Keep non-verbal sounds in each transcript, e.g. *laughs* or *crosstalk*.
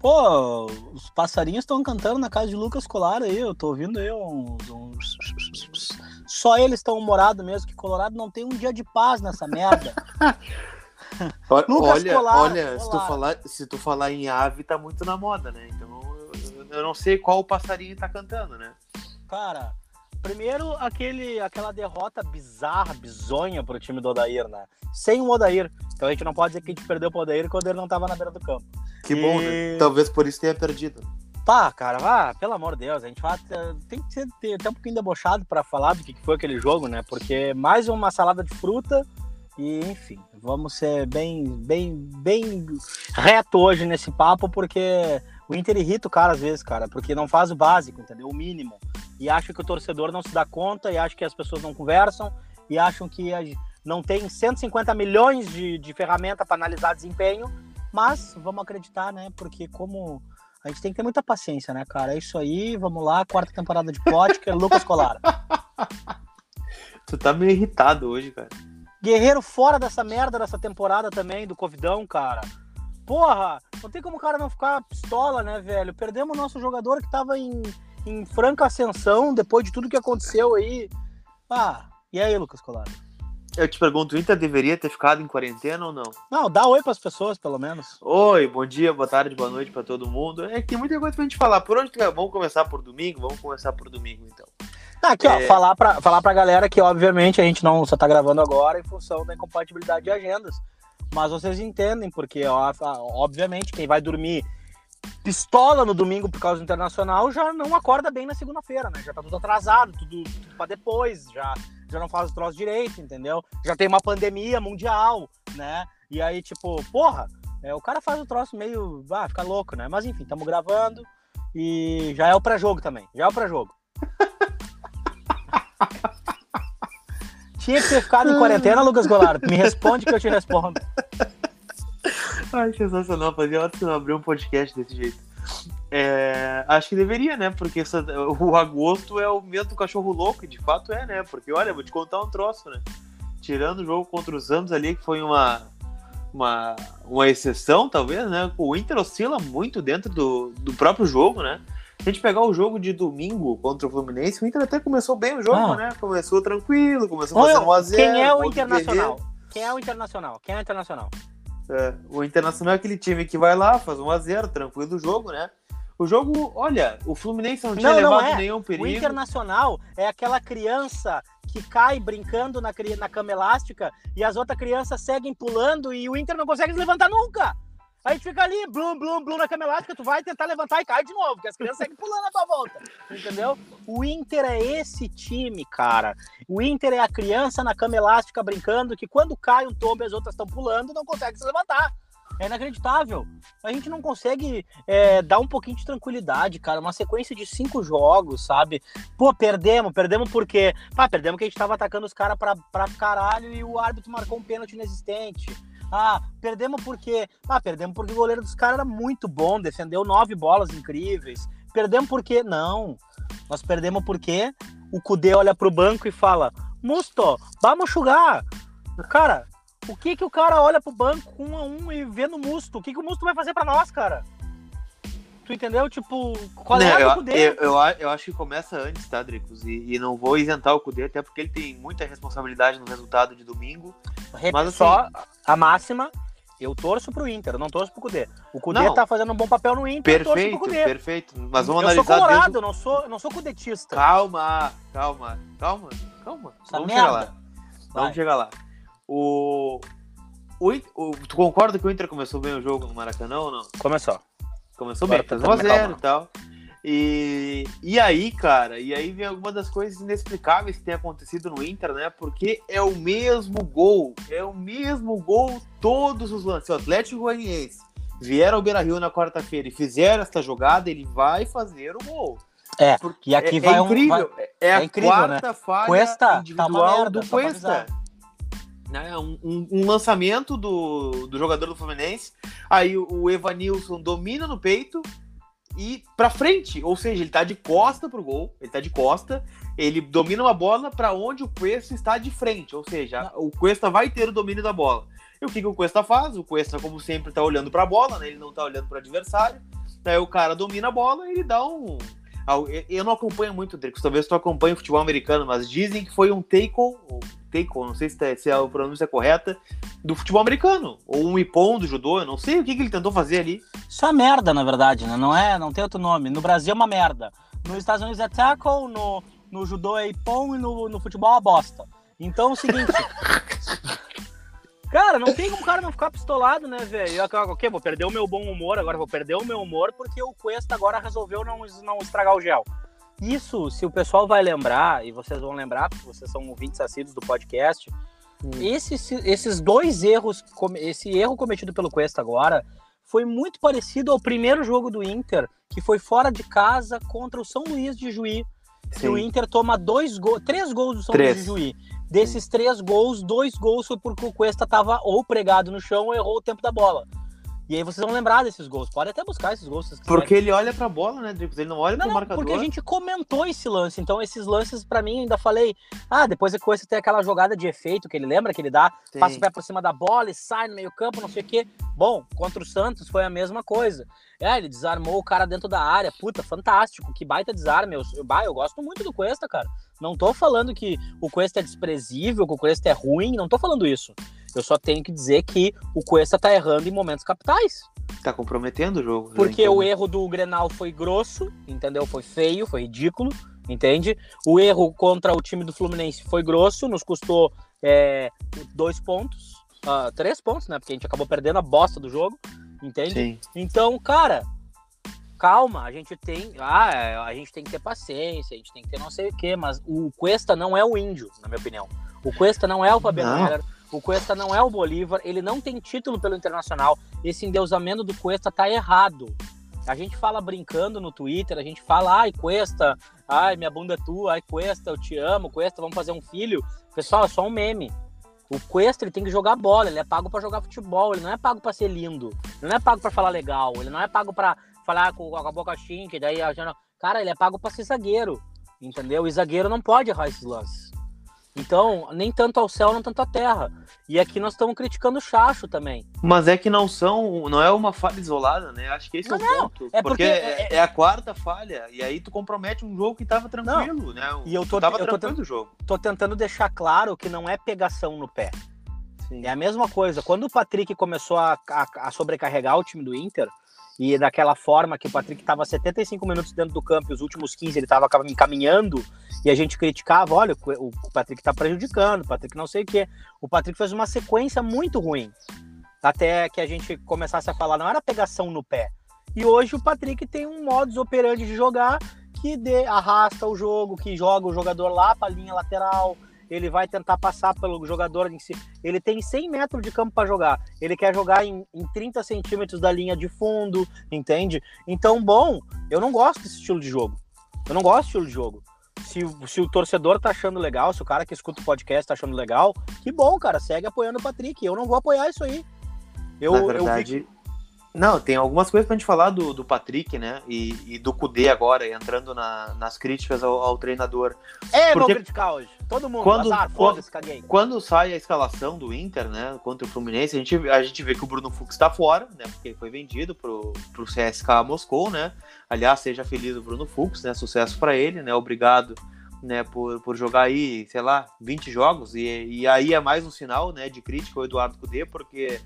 Pô, os passarinhos estão cantando na casa de Lucas Colar aí, eu tô ouvindo aí uns. uns... Só eles estão humorados mesmo, que Colorado não tem um dia de paz nessa merda. *laughs* Lucas olha, Colar, olha Se, tu falar, se tu falar em ave, tá muito na moda, né? Então eu, eu não sei qual passarinho tá cantando, né? Cara, primeiro aquele, aquela derrota bizarra, bizonha pro time do Odair, né? Sem o Odair. Então a gente não pode dizer que a gente perdeu pro Odair quando ele não tava na beira do campo. Que e... bom, né? Talvez por isso tenha perdido. Pá, cara, vá, pelo amor de Deus, a gente vai tem que ser, ter até um pouquinho debochado para falar do que foi aquele jogo, né? Porque mais uma salada de fruta e, enfim, vamos ser bem, bem, bem reto hoje nesse papo, porque o Inter irrita o cara às vezes, cara, porque não faz o básico, entendeu? O mínimo. E acha que o torcedor não se dá conta, e acha que as pessoas não conversam, e acham que não tem 150 milhões de, de ferramenta para analisar desempenho, mas vamos acreditar, né? Porque como a gente tem que ter muita paciência, né, cara? É isso aí, vamos lá, quarta temporada de Potker, *laughs* Lucas Colar. Tu tá meio irritado hoje, cara. Guerreiro fora dessa merda dessa temporada também, do Covidão, cara. Porra, não tem como o cara não ficar pistola, né, velho? Perdemos o nosso jogador que tava em, em franca ascensão depois de tudo que aconteceu aí. Ah, e aí, Lucas Colar? Eu te pergunto, o Inter deveria ter ficado em quarentena ou não? Não, dá oi para as pessoas, pelo menos. Oi, bom dia, boa tarde, boa noite para todo mundo. É que tem muita coisa pra gente falar. Por onde Vamos começar por domingo? Vamos começar por domingo, então. Aqui, é... ó, falar pra, falar pra galera que, obviamente, a gente não só tá gravando agora em função da incompatibilidade de agendas. Mas vocês entendem, porque, ó, obviamente, quem vai dormir pistola no domingo por causa do internacional já não acorda bem na segunda-feira, né? Já tá tudo atrasado, tudo, tudo pra depois, já já não faz o troço direito, entendeu? Já tem uma pandemia mundial, né? E aí, tipo, porra, é, o cara faz o troço meio. Ah, fica louco, né? Mas enfim, estamos gravando e já é o pré-jogo também. Já é o pré-jogo. *laughs* Tinha que ter ficado em quarentena, Lucas Goulart. Me responde que eu te respondo. Ai, sensacional. Fazia hora que não abriu um podcast desse jeito. É, acho que deveria, né? Porque essa, o agosto é o mês do cachorro louco, e de fato é, né? Porque, olha, vou te contar um troço, né? Tirando o jogo contra os Rams ali, que foi uma, uma, uma exceção, talvez, né? O Inter oscila muito dentro do, do próprio jogo, né? Se a gente pegar o jogo de domingo contra o Fluminense, o Inter até começou bem o jogo, ah. né? Começou tranquilo, começou fazendo 1x0. Quem é o Internacional? Quem é o Internacional? Quem é o Internacional? É, o Internacional é aquele time que vai lá, faz 1x0, tranquilo o jogo, né? O jogo, olha, o Fluminense não tinha não, levado não é. nenhum perigo. O Internacional é aquela criança que cai brincando na, na cama elástica e as outras crianças seguem pulando e o Inter não consegue se levantar nunca. Aí fica ali, blum, blum, blum na cama elástica, tu vai tentar levantar e cai de novo, porque as crianças seguem pulando a tua volta. Entendeu? O Inter é esse time, cara. O Inter é a criança na cama elástica brincando que quando cai um tombo e as outras estão pulando, não consegue se levantar. É inacreditável. A gente não consegue é, dar um pouquinho de tranquilidade, cara. Uma sequência de cinco jogos, sabe? Pô, perdemos, perdemos porque. Pá, perdemos que a gente tava atacando os caras pra, pra caralho e o árbitro marcou um pênalti inexistente. Ah, perdemos porque. Ah, perdemos porque o goleiro dos caras era muito bom, defendeu nove bolas incríveis. Perdemos porque. Não. Nós perdemos porque o Cudê olha pro banco e fala: Musto, vamos jogar. Cara, o que que o cara olha pro banco um a um e vê no Musto? O que que o Musto vai fazer para nós, cara? Tu entendeu? Tipo, qual é o Cudê? Eu, eu, eu, acho que começa antes, tá, Dricos? E, e, não vou isentar o Cudê, até porque ele tem muita responsabilidade no resultado de domingo. Mas assim, só a máxima, eu torço pro Inter, eu não torço pro Cudê. O Cudê não, tá fazendo um bom papel no Inter, perfeito, eu Perfeito, mas vamos eu analisar... Eu sou colorado, eu não sou, eu não sou cudetista. Calma, calma, calma, calma. Essa vamos merda. chegar lá. Vamos chegar lá. O, o, o, tu concorda que o Inter começou bem o jogo no Maracanã ou não? Começou. Começou Agora bem, fez 1x0 e tal. E, e aí, cara, e aí vem alguma das coisas inexplicáveis que tem acontecido no Inter, né? Porque é o mesmo gol, é o mesmo gol todos os lances. O Atlético Goianiense vieram ao Beira-Rio na quarta-feira e fizeram essa jogada, ele vai fazer o gol. É, Porque e aqui é, vai é incrível, um, vai, é, é a incrível, quarta né? falha Cuesta, individual tá merda, do Cuesta né, um, um, lançamento do, do jogador do Fluminense. Aí o Evanilson domina no peito e para frente, ou seja, ele tá de costa pro gol, ele tá de costa, ele domina uma bola para onde o Cuesta está de frente, ou seja, o Cuesta vai ter o domínio da bola. E o que, que o Cuesta faz? O Cuesta, como sempre, tá olhando para a bola, né? ele não tá olhando para o adversário. Aí o cara domina a bola e ele dá um. Eu não acompanho muito, Dricos, talvez tu acompanhe o futebol americano, mas dizem que foi um tackle, tackle, não sei se, tá, se a pronúncia é correta, do futebol americano. Ou um ipom do judô, eu não sei o que, que ele tentou fazer ali. Isso é merda, na verdade, né? Não é, não tem outro nome. No Brasil é uma merda. Nos Estados Unidos é tackle, no, no judô é ipom e no, no futebol é bosta. Então é o seguinte. *laughs* Cara, não tem como o cara não ficar pistolado, né, velho? O quê? Vou perder o meu bom humor agora, vou perder o meu humor porque o Cuesta agora resolveu não, não estragar o gel. Isso, se o pessoal vai lembrar, e vocês vão lembrar, porque vocês são ouvintes assíduos do podcast, hum. esses, esses dois erros, esse erro cometido pelo Cuesta agora, foi muito parecido ao primeiro jogo do Inter, que foi fora de casa contra o São Luís de Juí. O Inter toma dois gols, três gols do São três. Luís de Juí. Desses três gols, dois gols foi porque o Cuesta estava ou pregado no chão ou errou o tempo da bola. E aí vocês vão lembrar desses gols. Pode até buscar esses gols. Porque ele olha pra bola, né, Dricos? Ele não olha não, pro marcador. Porque a gente comentou esse lance. Então, esses lances, para mim, ainda falei. Ah, depois a coisa tem aquela jogada de efeito que ele lembra que ele dá, Sim. passa o pé por cima da bola e sai no meio-campo, não sei o quê. Bom, contra o Santos foi a mesma coisa. É, ele desarmou o cara dentro da área. Puta, fantástico. Que baita desarme. Eu, eu, eu gosto muito do Cuesta, cara. Não tô falando que o Cuesta é desprezível, que o Cuesta é ruim. Não tô falando isso. Eu só tenho que dizer que o Cuesta tá errando em momentos capitais. Tá comprometendo o jogo. Né, Porque então. o erro do Grenal foi grosso, entendeu? Foi feio, foi ridículo, entende? O erro contra o time do Fluminense foi grosso, nos custou é, dois pontos, uh, três pontos, né? Porque a gente acabou perdendo a bosta do jogo, entende? Sim. Então, cara, calma, a gente tem. Ah, a gente tem que ter paciência, a gente tem que ter não sei o quê, mas o Cuesta não é o índio, na minha opinião. O Cuesta não é o Fabiano. O Cuesta não é o Bolívar, ele não tem título pelo Internacional. Esse endeusamento do Cuesta tá errado. A gente fala brincando no Twitter, a gente fala, ai, Cuesta, ai, minha bunda é tua, ai, Cuesta, eu te amo, Cuesta, vamos fazer um filho. Pessoal, é só um meme. O Cuesta, ele tem que jogar bola, ele é pago para jogar futebol, ele não é pago para ser lindo, ele não é pago para falar legal, ele não é pago para falar com, a boca chinque, daí a. Cara, ele é pago para ser zagueiro, entendeu? E zagueiro não pode errar esses lances. Então, nem tanto ao céu, não tanto à terra. E aqui nós estamos criticando o Chacho também. Mas é que não são, não é uma falha isolada, né? Acho que esse não, é o não. ponto. É porque, porque é, é, é, a quarta falha, e aí tu compromete um jogo que estava tranquilo, não. né? E eu tô, tava eu tô, tranquilo jogo. tô tentando deixar claro que não é pegação no pé. Sim. É a mesma coisa. Quando o Patrick começou a, a, a sobrecarregar o time do Inter, e daquela forma que o Patrick estava 75 minutos dentro do campo e os últimos 15 ele estava caminhando e a gente criticava, olha, o Patrick está prejudicando, o Patrick não sei o quê. O Patrick fez uma sequência muito ruim. Até que a gente começasse a falar, não era pegação no pé. E hoje o Patrick tem um modus operandi de jogar que de, arrasta o jogo, que joga o jogador lá para a linha lateral, ele vai tentar passar pelo jogador em si. Ele tem 100 metros de campo para jogar. Ele quer jogar em, em 30 centímetros da linha de fundo, entende? Então, bom, eu não gosto desse estilo de jogo. Eu não gosto desse estilo de jogo. Se, se o torcedor tá achando legal, se o cara que escuta o podcast tá achando legal, que bom, cara, segue apoiando o Patrick. Eu não vou apoiar isso aí. Eu, Na verdade, eu. Não, tem algumas coisas pra gente falar do, do Patrick, né? E, e do Kudê agora, entrando na, nas críticas ao, ao, treinador. É, Porque... vou criticar hoje. Todo mundo, quando, azar, quando, caguei. Quando sai a escalação do Inter, né? Contra o Fluminense, a gente, a gente vê que o Bruno Fux tá fora, né? Porque ele foi vendido pro, pro CSK Moscou, né? Aliás, seja feliz o Bruno Fux, né? Sucesso para ele, né? Obrigado. Né, por, por jogar aí, sei lá, 20 jogos, e, e aí é mais um sinal né, de crítica ao Eduardo Cudê, porque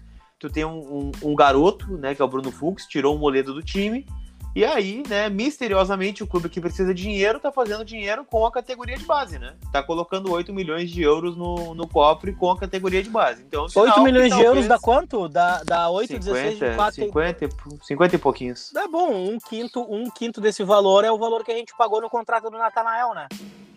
tu tem um, um, um, garoto, né, que é o Bruno Fux, tirou o Moledo do time, e aí, né, misteriosamente, o clube que precisa de dinheiro tá fazendo dinheiro com a categoria de base, né? Tá colocando 8 milhões de euros no, no cofre com a categoria de base. Então, 8 milhões de euros dá quanto? Dá, dá 8, 50, 16, 4... 50, 50 e pouquinhos. É bom, um quinto, um quinto desse valor é o valor que a gente pagou no contrato do Natanael, né?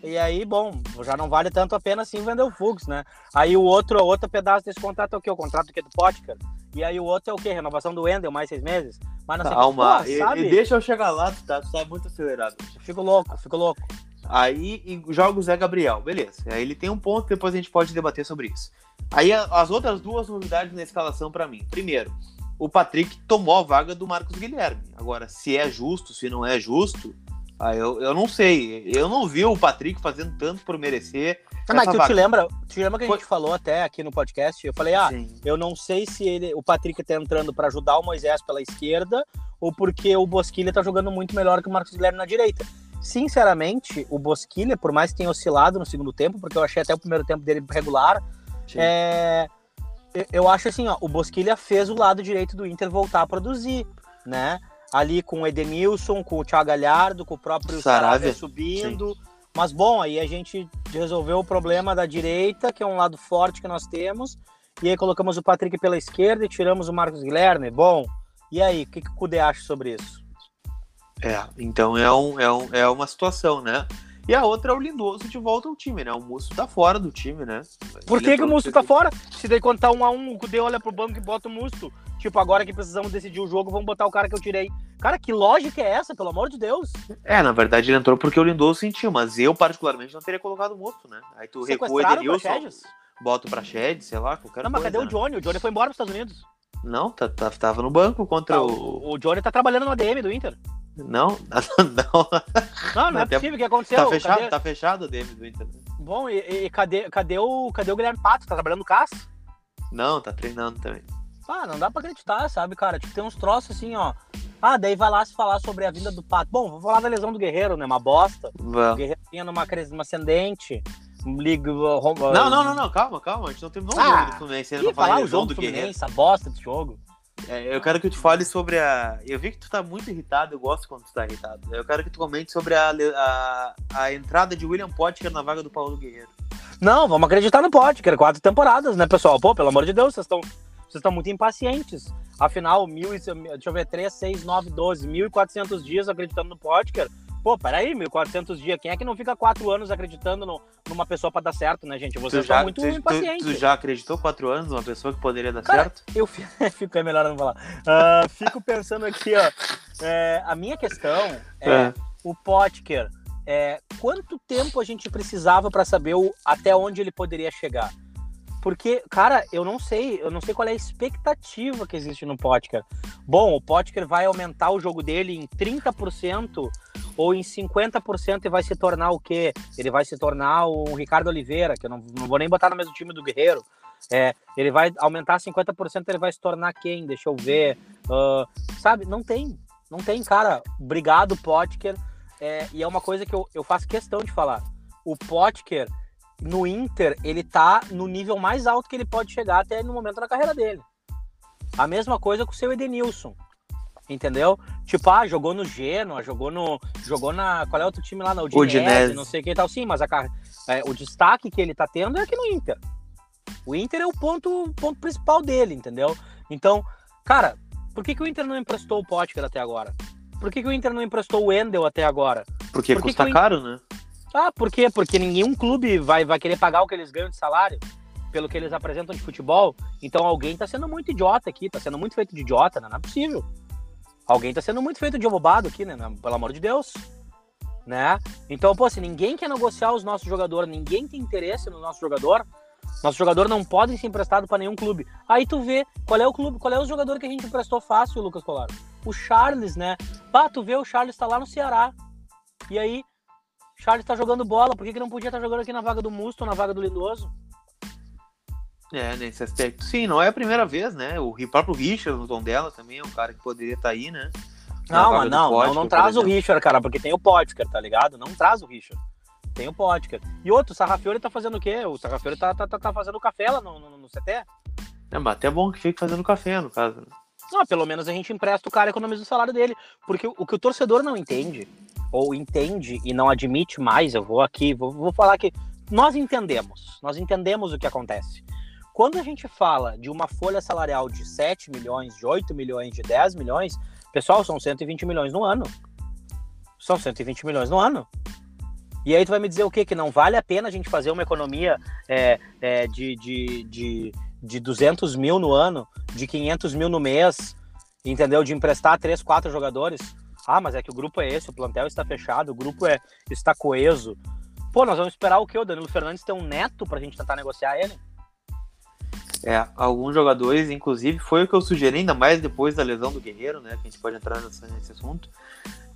E aí, bom, já não vale tanto a pena assim vender o Fux, né? Aí o outro, outro pedaço desse contrato é o quê? O contrato que é do Potker. E aí o outro é o quê? Renovação do Wendel, mais seis meses? Mas não Calma, que, pô, e, e, deixa eu chegar lá, tá? Tu tá muito acelerado. Fico louco, fico louco. Aí joga o Zé Gabriel, beleza. Aí ele tem um ponto, depois a gente pode debater sobre isso. Aí as outras duas novidades na escalação para mim. Primeiro, o Patrick tomou a vaga do Marcos Guilherme. Agora, se é justo, se não é justo, Ah, eu, eu não sei. Eu não vi o Patrick fazendo tanto por merecer. Ah, mas tu vaga. te lembra, te lembra que a Foi- gente falou até aqui no podcast? Eu falei, ah, Sim. eu não sei se ele, o Patrick tá entrando pra ajudar o Moisés pela esquerda ou porque o Bosquilha tá jogando muito melhor que o Marcos Guilherme na direita. Sinceramente, o Bosquilha, por mais que tenha oscilado no segundo tempo, porque eu achei até o primeiro tempo dele regular, é, eu- eu acho assim, ó, o Bosquilha fez o lado direito do Inter voltar a produzir, né? Ali com o Edenilson, com o Thiago Galhardo, com o próprio Saravia, Saravia subindo. Mas bom, aí a gente resolveu o problema da direita, que é um lado forte que nós temos, e aí colocamos o Patrick pela esquerda e tiramos o Marcos Guilherme. Bom, e aí, o que, que o Cudê acha sobre isso? É, então é, um, é, um, é uma situação, né? E a outra é o Lindoso de volta ao time, né? O Musso tá fora do time, né? Por que, que o Musto tá fora? Se daí quando tá um a um, o Cudê olha pro banco e bota o Musto. Tipo, agora que precisamos decidir o jogo, vamos botar o cara que eu tirei. Cara, que lógica é essa, pelo amor de Deus? É, na verdade ele entrou porque o Lindoso sentiu, mas eu particularmente não teria colocado o Musso, né? Aí tu recua o o Edenilson, bota o Praxedes, sei lá, qualquer Não, mas coisa. cadê o né? Johnny? O Johnny foi embora pros Estados Unidos. Não, tá, tá- tava no banco contra Tá, o... o, o Johnny tá trabalhando no ADM do Inter. *laughs* Não, não, Não, não é possível. O que aconteceu? tá fechado, Cadê- tá fechado o DM do Inter. né? Bom, e, e cadê, cadê, o, cadê o Guilherme Pato? Tá trabalhando no CAS? Não, tá treinando também. Ah, não dá pra acreditar, sabe, cara? Tipo, tem uns troços assim, ó. Ah, daí vai lá se falar sobre a vinda do Pato. Bom, vou falar da lesão do Guerreiro, né? Uma bosta. O Vamos. Guerreiro vinha numa numa ascendente. Liga. Não, Não, não, não, não, calma, calma. A gente não terminou o Ah, jogo do Fluminense Ia pra falar falar o jogo do do Guerreiro. Essa bosta desse jogo. É, eu quero que tu fale sobre a. Eu vi que tu tá muito irritado, eu gosto quando tu tá irritado. Eu quero que tu comente sobre a, a, a entrada de William Potker na vaga do Paulo Guerreiro. Não, vamos acreditar no era quatro temporadas, né, pessoal? Pô, pelo amor de Deus, vocês estão vocês estão muito impacientes. Afinal, mil, e- deixa eu ver, 3, 6, 9, 12, 1.400 dias acreditando no Potker. Pô, peraí, 1.400 dias. Quem é que não fica quatro anos acreditando no- numa pessoa pra dar certo, né, gente? Vocês Tu já, estão muito tu, tu, impacientes. tu já acreditou quatro anos numa pessoa que poderia dar Cara, certo? Eu fi- *laughs* fico, é melhor não falar. Ah, fico pensando aqui, ó. é, a minha questão é, É. o Potker. É, quanto tempo a gente precisava para saber o, até onde ele poderia chegar? Porque, cara, eu não sei, eu não sei qual é a expectativa que existe no Potker. Bom, o Potker vai aumentar o jogo dele em 30% ou em 50% e vai se tornar o quê? Ele vai se tornar o Ricardo Oliveira, que eu não, não vou nem botar no mesmo time do Guerreiro. É, ele vai aumentar 50%, ele vai se tornar quem? Deixa eu ver. Ah, sabe, não tem. Não tem, cara. Obrigado, Potker. É, e é uma coisa que eu, eu faço questão de falar. O Potker, no Inter, ele tá no nível mais alto que ele pode chegar até no momento da carreira dele. A mesma coisa com o seu Edenilson. Entendeu? Tipo, ah, jogou no Genoa, jogou no. Jogou na. Qual é outro time lá? Na Udinese, Udinese. não sei o que e tal. Sim, mas a, é, o destaque que ele tá tendo é aqui no Inter. O Inter é o ponto, ponto principal dele, entendeu? Então, cara, por que, que o Inter não emprestou o Potker até agora? Por que, que o Inter não emprestou o Wendel até agora? Porque Por que custa que o- caro, né? Ah, por quê? Porque nenhum clube vai, vai querer pagar o que eles ganham de salário pelo que eles apresentam de futebol. Então alguém tá sendo muito idiota aqui, tá sendo muito feito de idiota, né? Não é possível. Alguém tá sendo muito feito de abobado aqui, né? Pelo amor de Deus. Né? Então, pô, se ninguém quer negociar os nossos jogadores, ninguém tem interesse no nosso jogador, nosso jogador não pode ser emprestado para nenhum clube. Aí tu vê qual é o clube, qual é o jogador que a gente emprestou fácil, Lucas Colar. O Charles, né? Pá, tu vê o Charles tá lá no Ceará. E aí, Charles tá jogando bola, por que, que não podia estar jogando aqui na vaga do Musto, na vaga do Lindoso? É, nesse aspecto. Sim, não é a primeira vez, né? O próprio Richard no tom dela também é um cara que poderia estar aí, né? Não, mas não, não, Potker, não por traz o. Richard, cara, porque tem o Potker, tá ligado? Não traz o Richard. Tem o Potker. E outro, o Sarrafiori tá fazendo o quê? O Sarrafiori tá, tá, tá, tá fazendo café lá no, no, no CT? É, mas até bom que fique fazendo café, no caso. né? Não, pelo menos a gente empresta o cara e economiza o salário dele. Porque o, o que o torcedor não entende, ou entende e não admite mais, eu vou aqui, vou, vou falar que nós entendemos, nós entendemos o que acontece. Quando a gente fala de uma folha salarial de 7 milhões, de 8 milhões, de 10 milhões, pessoal, são 120 milhões no ano. São 120 milhões no ano. E aí tu vai me dizer o quê? Que não vale a pena a gente fazer uma economia é, é, de, de, de, de 200 mil no ano, de 500 mil no mês, entendeu? De emprestar três, quatro jogadores. Ah, mas é que o grupo é esse, o plantel está fechado, o grupo é, está coeso. Pô, nós vamos esperar o quê? O Danilo Fernandes ter um neto pra gente tentar negociar ele? É, alguns jogadores, inclusive, foi o que eu sugeri, ainda mais depois da lesão do Guerreiro, né? Que a gente pode entrar nesse assunto.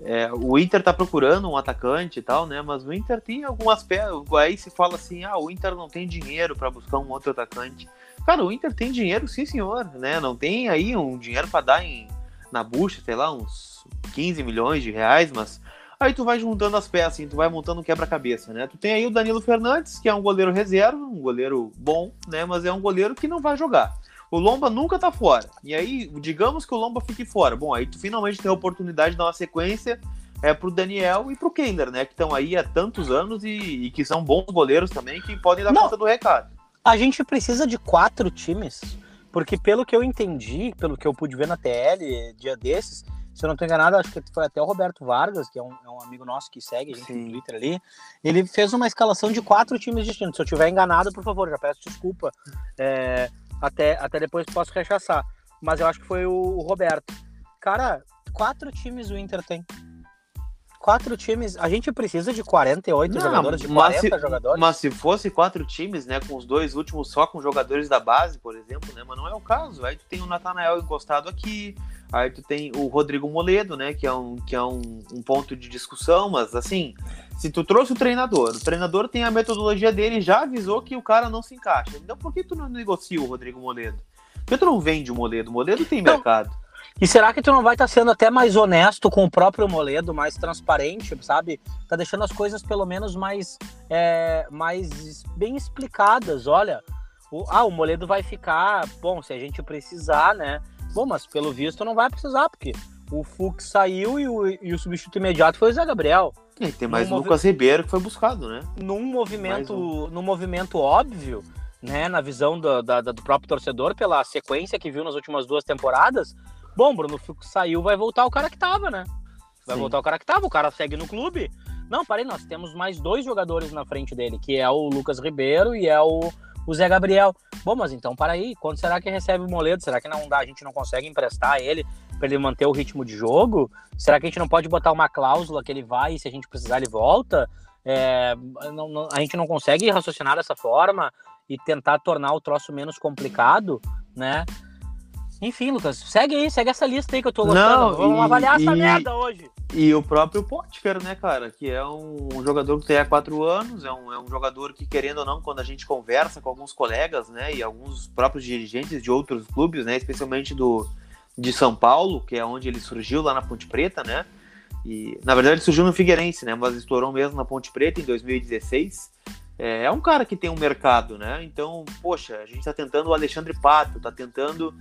É, o Inter tá procurando um atacante e tal, né? Mas o Inter tem algumas peças. Aí se fala assim: ah, o Inter não tem dinheiro para buscar um outro atacante. Cara, o Inter tem dinheiro, sim, senhor, né? Não tem aí um dinheiro para dar em, na bucha, sei lá, uns 15 milhões de reais, mas aí tu vai juntando as peças, assim, tu vai montando um quebra-cabeça, né? Tu tem aí o Danilo Fernandes, que é um goleiro reserva, um goleiro bom, né? Mas é um goleiro que não vai jogar. O Lomba nunca tá fora. E aí, digamos que o Lomba fique fora. Bom, aí tu finalmente tem a oportunidade de dar uma sequência é, pro Daniel e pro Kender, né? Que estão aí há tantos anos e, e, que são bons goleiros também, que podem dar Não, conta do recado. A gente precisa de quatro times, porque pelo que eu entendi, pelo que eu pude ver na TL dia desses, se eu não estou enganado, acho que foi até o Roberto Vargas, que é um, é um amigo nosso que segue a gente Sim. no Twitter ali. Ele fez uma escalação de quatro times distintos. Se eu estiver enganado, por favor, já peço desculpa. É, até, até depois posso rechaçar. Mas eu acho que foi o, o Roberto. Cara, quatro times o Inter tem quatro times. A gente precisa de 48 não, jogadores, de 40 se, jogadores. Mas se fosse quatro times, né? Com os dois últimos só com jogadores da base, por exemplo, né? Mas não é o caso. Aí tu tem o Natanael encostado aqui. Aí tu tem o Rodrigo Moledo, né? Que é um, que é um, um ponto de discussão, mas assim, se tu trouxe o treinador, o treinador tem a metodologia dele já avisou que o cara não se encaixa. Então por que tu não negocia o Rodrigo Moledo? Por que tu não vende o Moledo? O Moledo tem então, mercado. E será que tu não vai estar tá sendo até mais honesto com o próprio Moledo, mais transparente, sabe? Tá deixando as coisas pelo menos mais, é, mais bem explicadas. Olha, o, ah, o Moledo vai ficar, bom, se a gente precisar, né? Bom, mas pelo visto não vai precisar, porque o Fux saiu e o, e o substituto imediato foi o Zé Gabriel. E tem mais o Lucas Ribeiro que foi buscado, né? Num movimento, um. num movimento óbvio, né? Na visão do, da, do próprio torcedor, pela sequência que viu nas últimas duas temporadas, Bom, Bruno Fux saiu, vai voltar o cara que tava, né? Vai Sim. voltar o cara que tava, o cara segue no clube. Não, parei, nós temos mais dois jogadores na frente dele, que é o Lucas Ribeiro e é o, o Zé Gabriel. Bom, mas então, para aí, quando será que recebe o Moledo? Será que não dá, a gente não consegue emprestar ele para ele manter o ritmo de jogo? Será que a gente não pode botar uma cláusula que ele vai e se a gente precisar ele volta? É, não, não, a gente não consegue raciocinar dessa forma e tentar tornar o troço menos complicado, né? Enfim, Lucas, segue aí, segue essa lista aí que eu tô gostando. Não, Vamos e, avaliar essa merda hoje. E o próprio Potker, né, cara? Que é um jogador que tem há quatro anos, é um, é um jogador que, querendo ou não, quando a gente conversa com alguns colegas, né, e alguns próprios dirigentes de outros clubes, né, especialmente do de São Paulo, que é onde ele surgiu lá na Ponte Preta, né? E na verdade ele surgiu no Figueirense, né? Mas estourou mesmo na Ponte Preta em 2016. É, é um cara que tem um mercado, né? Então, poxa, a gente tá tentando o Alexandre Pato, tá tentando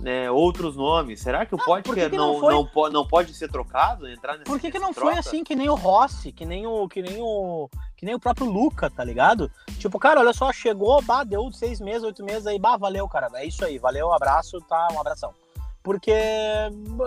né, outros nomes. Será que o Potker não, não, foi... não, não, não, pode ser trocado? Entrar nesse, Por que, que não troca? foi assim que nem o Rossi, que nem o, que nem o, que nem o próprio Luca, tá ligado? Tipo, cara, olha só, chegou, bah, deu seis meses, oito meses aí, bah, valeu, cara. É isso aí, valeu, abraço, tá, um abração. Porque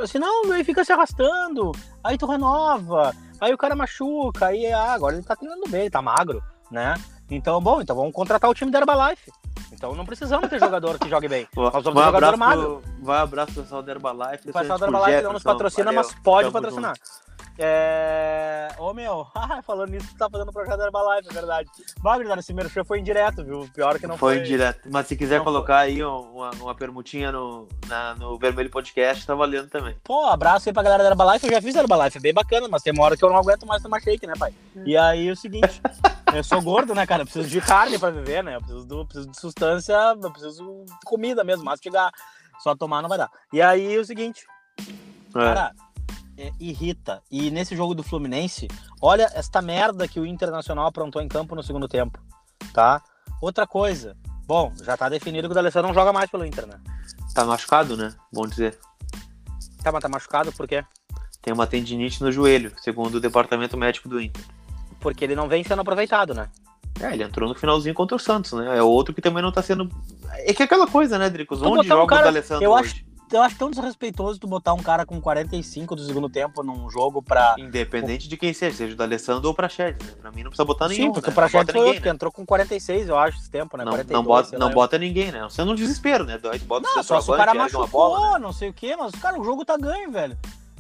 senão aí fica se arrastando, aí tu renova, aí o cara machuca, aí ah, agora ele tá treinando bem, ele tá magro, né? Então, bom, então vamos contratar o time da Herbalife. Então não precisamos ter *laughs* jogador que jogue bem. Nós vamos ter jogador magro. Vai abraço pessoal da Herbalife. O pessoal da Herbalife não nos patrocina, valeu, mas pode patrocinar. Junto. É... Ô meu, *laughs* falando nisso, tu tá fazendo o projeto da Herbalife, é verdade. Vai, verdade, esse merchan foi indireto, viu? Pior que não foi. Foi indireto. Mas se quiser não colocar foi. aí uma, uma permutinha no, na, no Vermelho Podcast, tá valendo também. Pô, abraço aí pra galera da Herbalife. Eu já fiz a Herbalife, é bem bacana, mas tem uma hora que eu não aguento mais tomar shake, né, pai? E aí o seguinte. *laughs* Eu sou gordo, né, cara? Eu preciso de carne pra viver, né? Eu preciso, do, preciso de sustância, eu preciso de comida mesmo, mastigar. Só tomar não vai dar. E aí o seguinte. É. Cara, irrita. E nesse jogo do Fluminense, olha esta merda que o Internacional aprontou em campo no segundo tempo. Tá? Outra coisa. Bom, já tá definido que o D'Alessandro não joga mais pelo Inter, né? Tá machucado, né? Bom dizer. Tá, mas tá machucado por quê? Tem uma tendinite no joelho, segundo o departamento médico do Inter porque ele não vem sendo aproveitado, né? É, ele entrou no finalzinho contra o Santos, né? É outro que também não tá sendo. É que é aquela coisa, né, Dricos? Onde joga um cara, o D'Alessandro eu hoje? Acho, eu acho tão desrespeitoso tu botar um cara com 45 do segundo tempo num jogo pra. Independente de quem seja, seja o D'Alessandro ou o Praxedes, né? Pra mim não precisa botar nenhum. Sim, porque né? o Praxedes foi outro, que entrou com 46, eu acho, esse tempo, né? Não, 42, não, bota, não bota ninguém, né? Você não desespero, né? Bota não, só se o cara machucou, bola, né? não sei o quê, mas, cara, o jogo tá ganho, velho.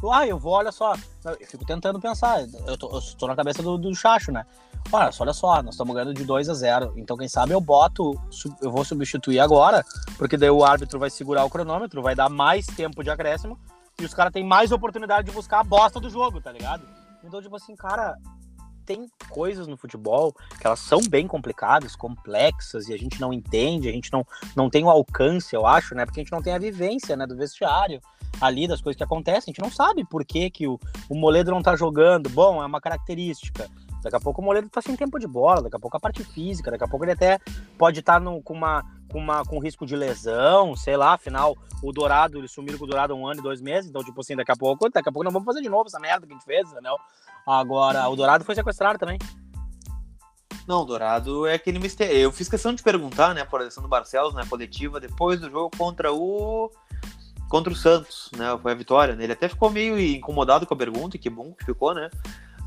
Ah, eu vou, olha só. Eu fico tentando pensar. Eu tô, eu tô na cabeça do, do Chacho, né? Olha, olha só, nós estamos ganhando de 2 a 0. Então, quem sabe eu boto, eu vou substituir agora, porque daí o árbitro vai segurar o cronômetro, vai dar mais tempo de acréscimo. e os caras têm mais oportunidade de buscar a bosta do jogo, tá ligado? Então, tipo assim, cara, tem coisas no futebol que elas são bem complicadas, complexas, e a gente não entende, a gente não, não tem o alcance, eu acho, né? Porque a gente não tem a vivência, né, do vestiário ali, das coisas que acontecem, a gente não sabe por que, que o, o Moledo não tá jogando. Bom, é uma característica. Daqui a pouco o Moledo tá sem tempo de bola, daqui a pouco a parte física, daqui a pouco ele até pode estar tá com, uma, com, uma, com risco de lesão, sei lá, afinal, o Dourado, eles sumiram com o Dourado um ano e dois meses, então, tipo assim, daqui a pouco, daqui a pouco não vamos fazer de novo essa merda que a gente fez, entendeu? Agora, o Dourado foi sequestrado também. Não, o Dourado é aquele mistério. Eu fiz questão de perguntar, né, por Alessandro Barcelos, na coletiva, depois do jogo contra o. Contra o Santos, né? Foi a vitória. Né? Ele até ficou meio incomodado com a pergunta, e que bom que ficou, né?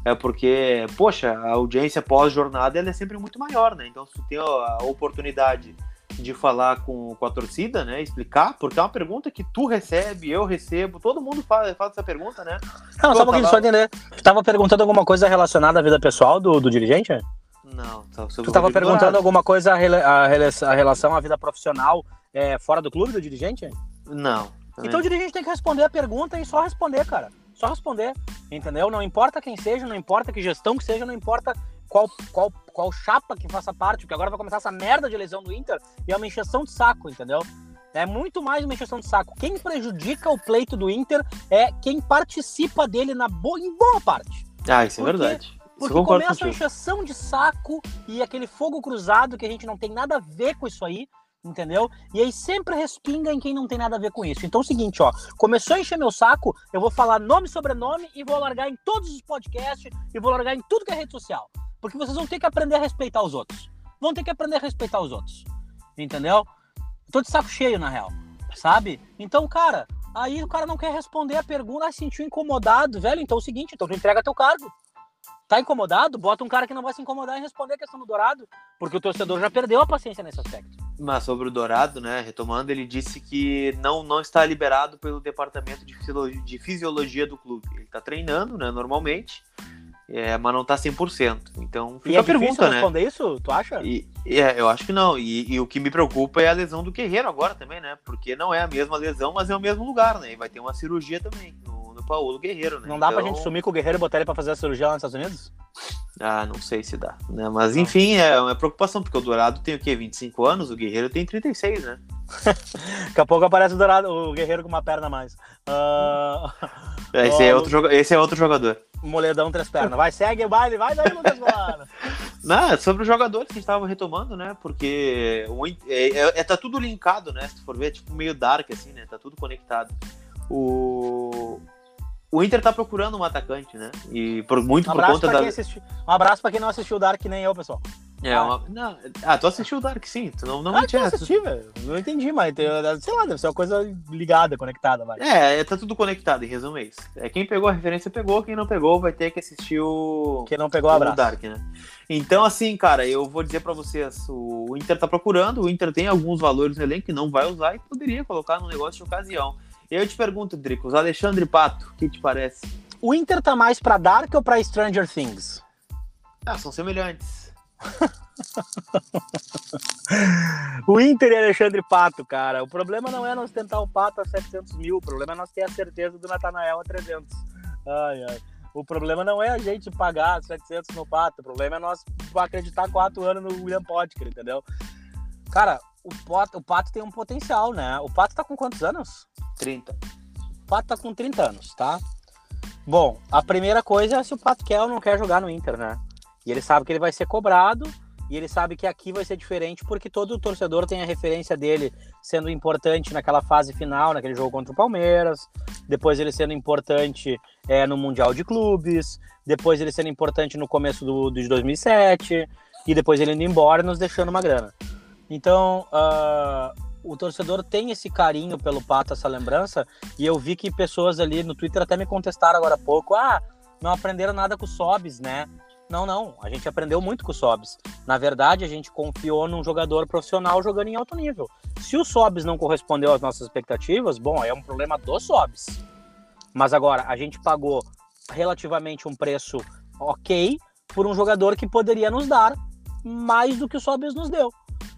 É porque, poxa, a audiência pós-jornada é sempre muito maior, né? Então, se tu tem a oportunidade de falar com, com a torcida, né? Explicar, porque é uma pergunta que tu recebe, eu recebo, todo mundo faz, faz essa pergunta, né? Não, só um pouquinho, só entender. Tu tava perguntando alguma coisa relacionada à vida pessoal do, do dirigente? Não, Tu tava perguntando alguma coisa a, a, a, relação à vida profissional é, fora do clube do dirigente? Não. Também. Então o dirigente tem que responder a pergunta e só responder, cara. Só responder, entendeu? Não importa quem seja, não importa que gestão que seja, não importa qual, qual, qual chapa que faça parte, porque agora vai começar essa merda de eleição do Inter e é uma encheção de saco, entendeu? É muito mais uma encheção de saco. Quem prejudica o pleito do Inter é quem participa dele na boa, em boa parte. Ah, isso é porque, é verdade. Porque começa a encheção de saco e aquele fogo cruzado que a gente não tem nada a ver com isso aí entendeu? E aí sempre respinga em quem não tem nada a ver com isso. Então é o seguinte, ó, começou a encher meu saco, eu vou falar nome e sobrenome e vou largar em todos os podcasts e vou largar em tudo que é rede social. Porque vocês vão ter que aprender a respeitar os outros. Vão ter que aprender a respeitar os outros. Entendeu? tô de saco cheio, na real. Sabe? Então, cara, aí o cara não quer responder a pergunta, sentiu incomodado, velho. Então é o seguinte, então tu entrega teu cargo. Tá incomodado? Bota um cara que não vai se incomodar em responder a questão do Dourado, porque o torcedor já perdeu a paciência nesse aspecto. Mas sobre o Dourado, né, retomando, ele disse que não, não está liberado pelo departamento de fisiologia, de fisiologia do clube. Ele está treinando, né, normalmente, é, mas não está 100%. Então fica e é a pergunta, né? responder isso, tu acha? E, é, eu acho que não. E, e, o que me preocupa é a lesão do Guerreiro agora também, né? Porque não é a mesma lesão, mas é o mesmo lugar, né? E vai ter uma cirurgia também no Paulo Guerreiro, né? Não dá então... pra gente sumir com o Guerreiro e botar ele pra fazer a cirurgia lá nos Estados Unidos? Ah, não sei se dá, né? Mas enfim, é uma preocupação, porque o Dourado tem o quê? 25 anos, o Guerreiro tem 36, né? *laughs* Daqui a pouco aparece o Dourado, o Guerreiro com uma perna a mais. Uh... *laughs* Esse, é outro, esse é outro jogador. Moledão três pernas. Vai, segue o baile, vai daí, Lucas Bolano. *laughs* Não, sobre os jogadores que a gente tava retomando, né? Porque o, é, é, é, tá tudo linkado, né? Se tu for ver, é tipo meio dark, assim, né? Tá tudo conectado. O, o Inter tá procurando um atacante, né? E por muito um por conta da. Assistiu... Um abraço pra quem não assistiu o Dark, nem eu, pessoal. É, uma... não, ah, tu assistiu o Dark, sim. Tu não, não ah, me assisti, velho. Não entendi, mas sei lá, deve ser uma coisa ligada, conectada, vai. É, tá tudo conectado, em resumo é isso. É, quem pegou a referência pegou, quem não pegou vai ter que assistir o. Quem não pegou, o abraço. Dark, né? Então, assim, cara, eu vou dizer pra vocês: o Inter tá procurando, o Inter tem alguns valores no elenco que não vai usar e poderia colocar no negócio de ocasião. E aí eu te pergunto, Dricos, Alexandre Pato, o que te parece? O Inter tá mais pra Dark ou pra Stranger Things? Ah, são semelhantes. *laughs* o Inter e Alexandre Pato, cara. O problema não é nós tentar o Pato a 700 mil. O problema é nós ter a certeza do Natanael a 300. Ai, ai. O problema não é a gente pagar 700 no Pato. O problema é nós acreditar quatro anos no William Potker, entendeu? Cara, o Pato, o Pato tem um potencial, né? O Pato tá com quantos anos? 30. O Pato tá com 30 anos, tá? Bom, a primeira coisa é se o Pato quer ou não quer jogar no Inter, né? E ele sabe que ele vai ser cobrado e ele sabe que aqui vai ser diferente porque todo torcedor tem a referência dele sendo importante naquela fase final, naquele jogo contra o Palmeiras, depois ele sendo importante é, no Mundial de Clubes, depois ele sendo importante no começo do, de 2007 e depois ele indo embora e nos deixando uma grana. Então, uh, o torcedor tem esse carinho pelo Pato, essa lembrança, e eu vi que pessoas ali no Twitter até me contestaram agora há pouco, ah, não aprenderam nada com o Sobs, né? Não, não. A gente aprendeu muito com o Sobs. Na verdade, a gente confiou num jogador profissional jogando em alto nível. Se o Sobs não correspondeu às nossas expectativas, bom, é um problema do Sobs. Mas agora, a gente pagou relativamente um preço ok por um jogador que poderia nos dar mais do que o Sobs nos deu.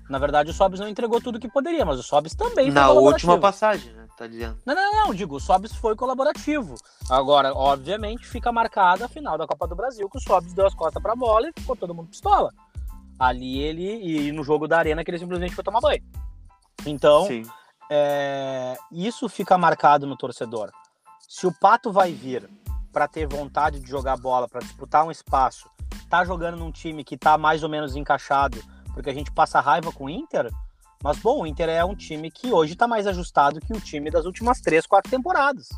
Na verdade, o Sobs não entregou tudo que poderia, mas o Sobs também Na última passagem, né? tá dizendo. Não, não, não, digo, o Sobs foi colaborativo. Agora, obviamente, fica marcada a final da Copa do Brasil, que o Sobs deu as costas pra bola e ficou todo mundo pistola. Ali ele, e no jogo da arena, que ele simplesmente foi tomar banho. Então, é, isso fica marcado no torcedor. Se o Pato vai vir para ter vontade de jogar bola, para disputar um espaço, tá jogando num time que tá mais ou menos encaixado, porque a gente passa raiva com o Inter, mas bom, o Inter é um time que hoje tá mais ajustado que o time das últimas três, quatro temporadas,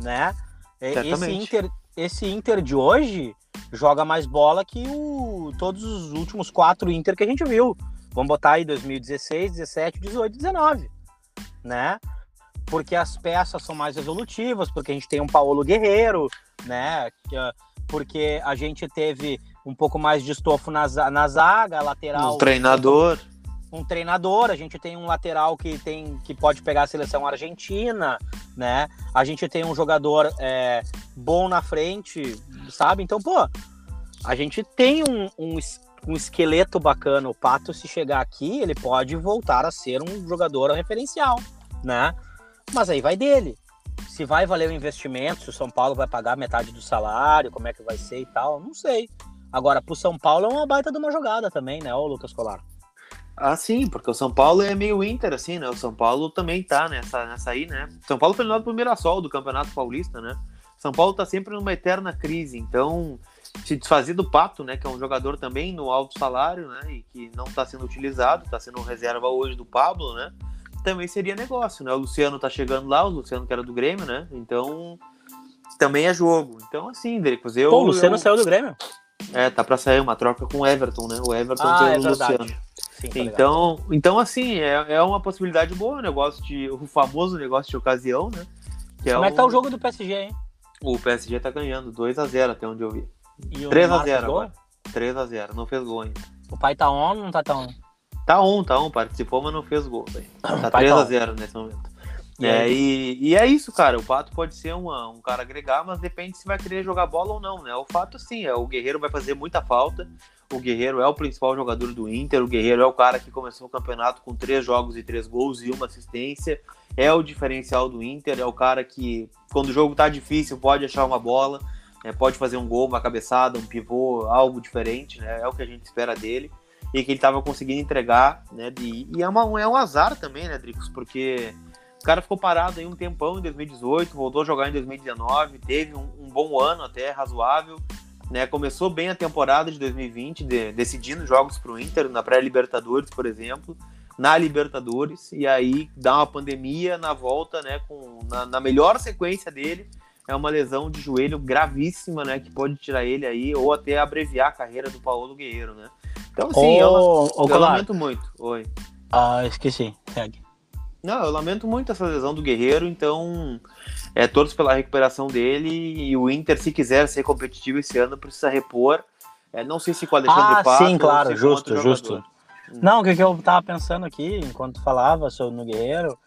né? Esse Inter, esse Inter de hoje joga mais bola que o, todos os últimos quatro Inter que a gente viu. Vamos botar aí 2016, 17, 18, 19, né? Porque as peças são mais resolutivas, porque a gente tem um Paulo Guerreiro, né? Ah, porque a gente teve um pouco mais de estofo na, na zaga, lateral. Um treinador. Um treinador, a gente tem um lateral que tem que pode pegar a seleção argentina, né? A gente tem um jogador é, bom na frente, sabe? Então, pô, a gente tem um, um, um esqueleto bacana. O Pato, se chegar aqui, ele pode voltar a ser um jogador referencial, né? Mas aí vai dele. Se vai valer o investimento, se o São Paulo vai pagar metade do salário, como é que vai ser e tal, não sei. Agora, pro São Paulo é uma baita de uma jogada também, né, o Lucas Colar? Ah, sim, porque o São Paulo é meio Inter, assim, né? O São Paulo também tá nessa, nessa aí, né? São Paulo foi eliminado pro Mirassol do Campeonato Paulista, né? São Paulo tá sempre numa eterna crise, então se desfazer do Pato, né, que é um jogador também no alto salário, né, e que não está sendo utilizado, está sendo reserva hoje do Pablo, né, também seria negócio, né? O Luciano tá chegando lá, o Luciano que era do Grêmio, né? Então também é jogo. Então assim, Dricos, eu Pô, o Luciano eu... saiu do Grêmio? É, tá para sair uma troca com o Everton, né? O Everton ah, pelo é Luciano. Sim, então, então assim, é, é uma possibilidade boa, o negócio de o famoso negócio de ocasião, né? Que é Como é, que tá o jogo do PSG, hein? O PSG tá ganhando 2 a 0 até onde eu vi. 3 a 0 agora. 3 a 0 não fez gol ainda. O pai tá on ou não tá tão Tá on, tá on, participou, mas não fez gol. Véio. *coughs* Tá 3 a 0 nesse momento. E, é, e, e, é isso, cara. O Pato pode ser uma, um cara agregar, mas depende se vai querer jogar bola ou não, né? O fato, sim, é o Guerreiro vai fazer muita falta. O Guerreiro é o principal jogador do Inter. O Guerreiro é o cara que começou o campeonato com três jogos e três gols e uma assistência. É o diferencial do Inter. É o cara que, quando o jogo tá difícil, pode achar uma bola, né? pode fazer um gol, uma cabeçada, um pivô, algo diferente, né? É o que a gente espera dele e que ele estava conseguindo entregar, né? De, e é, uma, é um azar também, né, Dricos? Porque o cara ficou parado aí um tempão em 2018, voltou a jogar em 2019, teve um, um bom ano até, razoável, né? Começou bem a temporada de 2020, de, decidindo jogos para o Inter, na pré-Libertadores, por exemplo, na Libertadores, e aí dá uma pandemia na volta, né? Com, na, na melhor sequência dele, é uma lesão de joelho gravíssima, né? Que pode tirar ele aí, ou até abreviar a carreira do Paulo Guerreiro, né? Então, sim, eu, eu, eu lamento muito. Oi. Ah, esqueci. Segue. Não, eu lamento muito essa lesão do Guerreiro, então é, torço pela recuperação dele e o Inter, se quiser ser competitivo esse ano, precisa repor. É, não sei se com o Alexandre ah, Pato, sim, claro, justo, justo. Hum. Não, o que eu tava pensando aqui, enquanto falava sobre o Guerreiro,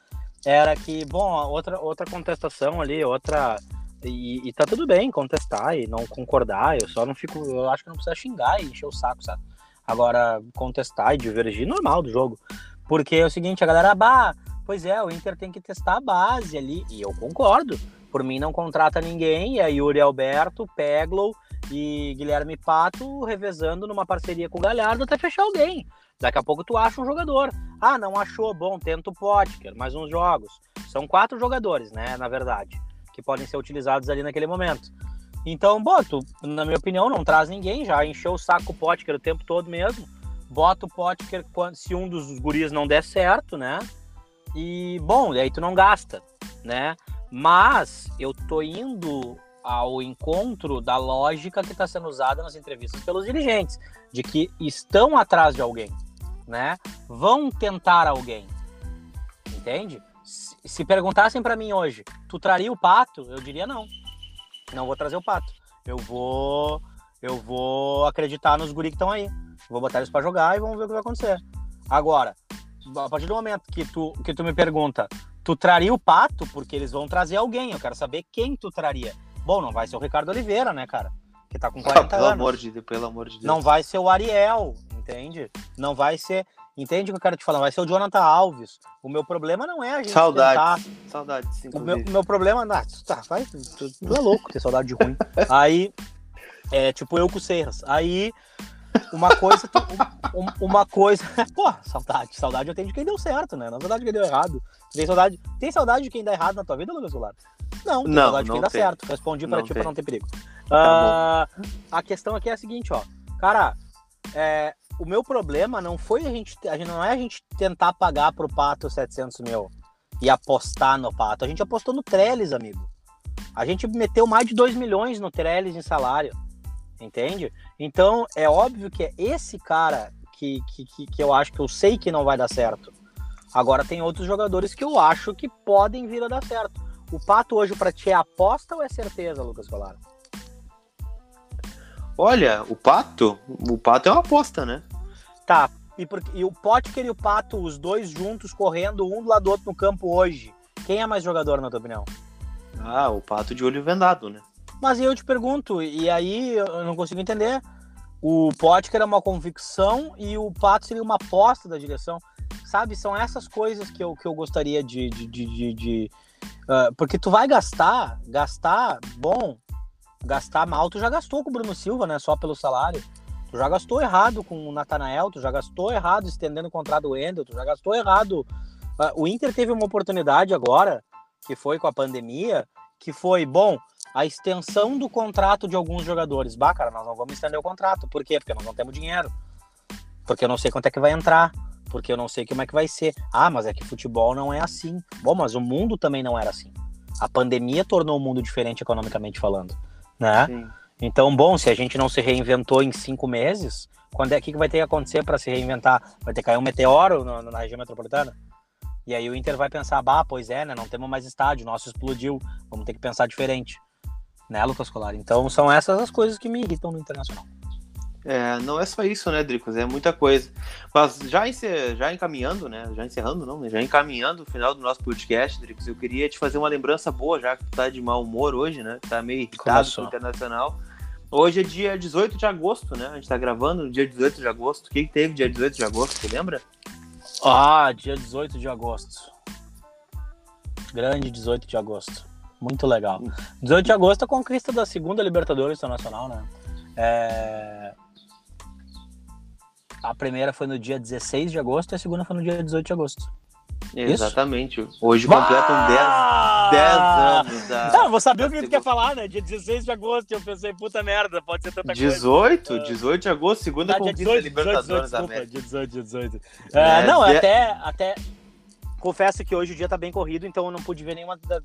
era que, bom, outra, outra contestação ali, outra. E, e tá tudo bem contestar e não concordar, eu só não fico. Eu acho que não precisa xingar e encher o saco, sabe? Agora, contestar e divergir, normal do jogo. Porque é o seguinte, a galera, bah, pois é, o Inter tem que testar a base ali. E eu concordo. Por mim, não contrata ninguém. É Yuri Alberto, Peglow e Guilherme Pato revezando numa parceria com o Galhardo até fechar alguém. Daqui a pouco tu acha um jogador. Ah, não achou, bom, tenta o Potker, mais uns jogos. São quatro jogadores, né, na verdade, que podem ser utilizados ali naquele momento. Então, boto, na minha opinião, não traz ninguém, já encheu o saco o Potker o tempo todo mesmo. Bota o Potker se um dos guris não der certo, né? E, bom, aí tu não gasta, né? Mas eu tô indo ao encontro da lógica que está sendo usada nas entrevistas pelos dirigentes, de que estão atrás de alguém, né? Vão tentar alguém, entende? Se perguntassem para mim hoje, tu traria o pato? Eu diria não. Não vou trazer o pato. Eu vou. Eu vou acreditar nos guri que estão aí. Vou botar eles para jogar e vamos ver o que vai acontecer. Agora, a partir do momento que tu, que tu me pergunta, tu traria o pato, porque eles vão trazer alguém. Eu quero saber quem tu traria. Bom, não vai ser o Ricardo Oliveira, né, cara? Que tá com 40 pelo anos. Amor de, pelo amor de Deus. Não vai ser o Ariel, entende? Não vai ser. Entende o que eu quero te falar? Vai ser o Jonathan Alves. O meu problema não é a gente Saudades. tentar. Saudades, O meu, meu problema. Ah, tá, vai, tu, tu é louco ter saudade de ruim. *laughs* Aí. É tipo eu com o Serras. Aí. Uma coisa. um- uma coisa. *laughs* Pô, saudade. Saudade eu tenho de quem deu certo, né? Não saudade de quem deu errado. Tem saudade, tem saudade de quem dá errado na tua vida, Lucas Goulart? Não, tem Não, saudade de quem dá tem. certo. Respondi pra Não ti tem. pra não ter perigo. Tá Ah, a questão aqui é a seguinte, ó. Cara, é, o meu problema não foi a gente, a gente. Não é a gente tentar pagar pro Pato 700 mil e apostar no Pato. A gente apostou no Trellis, amigo. A gente meteu mais de 2 milhões no Trellis em salário. Entende? Então, é óbvio que é esse cara que, que, que, eu acho que eu sei que não vai dar certo. Agora tem outros jogadores que eu acho que podem vir a dar certo. O Pato hoje pra ti é aposta ou é certeza, Lucas Colar? Olha, o Pato, o Pato é uma aposta, né? Tá. E, por- e o Potker e o Pato, os dois juntos, correndo um do lado do outro no campo hoje. Quem é mais jogador, na tua opinião? Ah, o Pato de olho vendado, né? Mas eu te pergunto, e aí eu não consigo entender. O Potker é uma convicção e o Pato seria uma aposta da direção. Sabe, são essas coisas que eu, que eu gostaria de. de, de, de- de, ah, porque tu vai gastar, gastar, bom, gastar mal, tu já gastou com o Bruno Silva, né? Só pelo salário. Tu já gastou errado com o Natanael, tu já gastou errado estendendo o contrato do Wendel, tu já gastou errado. Ah, o Inter teve uma oportunidade agora, que foi com a pandemia, que foi, bom, a extensão do contrato de alguns jogadores. Bah, cara, nós não vamos estender o contrato. Por quê? Porque nós não temos dinheiro. Porque eu não sei quanto é que vai entrar. Porque eu não sei como é que vai ser. Ah, mas é que futebol não é assim. Bom, mas o mundo também não era assim. A pandemia tornou o mundo diferente economicamente falando, né? Sim. Então, bom, se a gente não se reinventou em cinco meses, quando é que vai ter que acontecer para se reinventar? Vai ter que cair um meteoro no- na região metropolitana? E aí o Inter vai pensar, bah, pois é, né? Não temos mais estádio, nosso explodiu, vamos ter que pensar diferente. Né, Lucas Colar? Então são essas as coisas que me irritam no Internacional. É, não é só isso, né, Dricos? É muita coisa. Mas já, encer- já encaminhando, né? Já encerrando, não? Já encaminhando o final do nosso podcast, Dricos, eu queria te fazer uma lembrança boa, já que tu tá de mau humor hoje, né? Tá meio irritado com o Internacional. Hoje é dia 18 de agosto, né? A gente tá gravando no dia 18 de agosto. O que, que teve dia 18 de agosto, você lembra? Ah, dia 18 de agosto. Grande 18 de agosto. Muito legal. 18 de agosto a conquista da segunda Libertadores Internacional, né? É... A primeira foi no dia 16 de agosto e a segunda foi no dia 18 de agosto. Exatamente. Hoje completam 10, Ah! 10 anos da. Não, vou saber o que da tu quer falar, né? Dia 16 de agosto, eu pensei, puta merda, pode ser tanta coisa. 18? 18 de agosto, segunda Ah, conquista 18, Libertadores 18, da desculpa, América. dia 18, dia 18. É, É, não, de- até, até. Confesso que hoje o dia tá bem corrido, então eu não pude ver nenhuma das,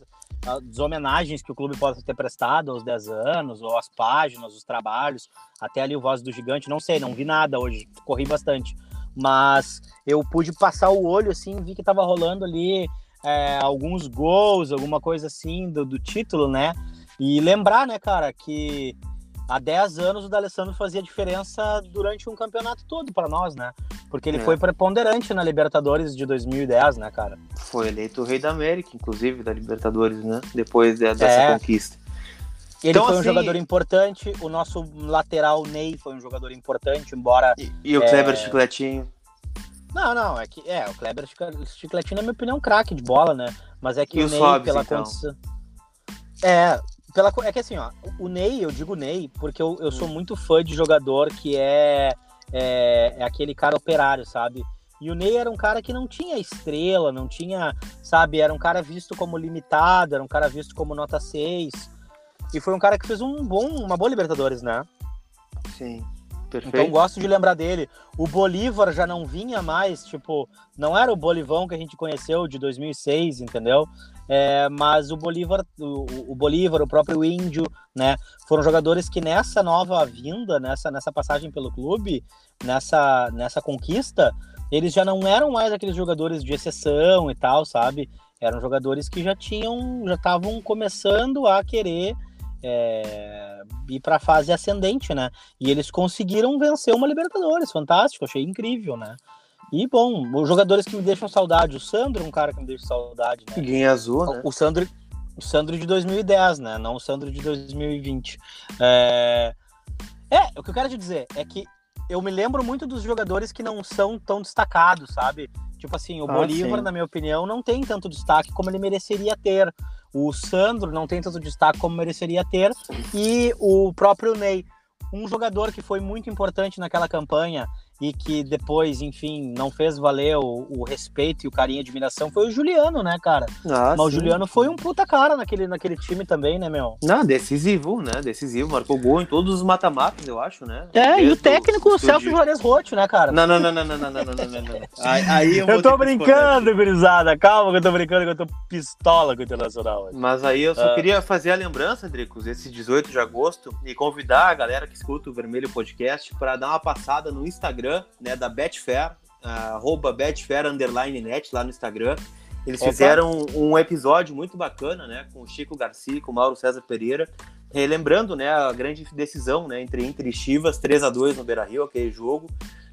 das homenagens que o clube possa ter prestado aos 10 anos, ou as páginas, os trabalhos, até ali o Voz do Gigante, não sei, não vi nada hoje, corri bastante. Mas eu pude passar o olho, assim, vi que tava rolando ali é, alguns gols, alguma coisa assim do, do título, né? E lembrar, né, cara, que há 10 anos o D'Alessandro fazia diferença durante um campeonato todo para nós, né? Porque ele É. foi preponderante na Libertadores de 2010, né, cara? Foi eleito o rei da América, inclusive, da Libertadores, né? Depois de- dessa É. conquista. Ele Então, foi um assim- jogador importante, o nosso lateral Ney foi um jogador importante, embora. E, e o É. Kleber Chicletinho. Não, não, é que é, o Kleber Chic- Chicletinho, na minha opinião, é um craque de bola, né? Mas é que E o o Ney, pela então? condição. É, pela, é que assim, ó, o Ney, eu digo Ney, porque eu, eu sou Hum. muito fã de jogador que é, é, é aquele cara operário, sabe? E o Ney era um cara que não tinha estrela, não tinha, sabe? Era um cara visto como limitado, era um cara visto como nota 6. E foi um cara que fez um bom, uma boa Libertadores, né? Sim, Então perfeito. gosto de lembrar dele. O Bolívar já não vinha mais, tipo, não era o Bolivão que a gente conheceu de 2006, entendeu? É, mas o Bolívar, o, o Bolívar, o próprio Índio, né? Foram jogadores que nessa nova vinda, nessa, nessa passagem pelo clube, nessa, nessa conquista, eles já não eram mais aqueles jogadores de exceção e tal, sabe? Eram jogadores que já tinham, já estavam começando a querer é, ir para a fase ascendente, né? E eles conseguiram vencer uma Libertadores, fantástico, achei incrível, né? E bom, os jogadores que me deixam saudade, o Sandro é um cara que me deixa saudade, né? Guinha azul, né? O Sandro, o Sandro de 2010, né? Não o Sandro de 2020. É... é, o que eu quero te dizer é que eu me lembro muito dos jogadores que não são tão destacados, sabe? Tipo assim, o Ah, Bolívar, sim. na minha opinião, não tem tanto destaque como ele mereceria ter. O Sandro não tem tanto destaque como mereceria ter. E o próprio Ney. Um jogador que foi muito importante naquela campanha e que depois, enfim, não fez valer o, o respeito e o carinho e admiração foi o Juliano, né, cara? Ah, Mas o sim. Juliano foi um puta cara naquele, naquele time também, né, meu? Não, decisivo, né? Decisivo. Marcou gol em todos os mata-matas, eu acho, né? É, e Desde o técnico, o Celso Juarez Rotti, né, cara? Não, não, não, não, não, não, não, não, não. *laughs* Aí, aí eu, Eu tô brincando, gurizada. Calma que eu tô brincando que eu tô pistola com o Internacional. hoje. Mas aí eu só Ah. queria fazer a lembrança, Dricos, esse 18 de agosto, e convidar a galera que escuta o Vermelho Podcast para dar uma passada no Instagram, né, da Betfair, arroba Betfair underline net lá no Instagram. Eles Opa. fizeram um episódio muito bacana, né, com o Chico Garcia, com o Mauro César Pereira, relembrando, né, a grande decisão, né, entre Inter e Chivas, 3 a 2 no Beira-Rio, aquele jogo,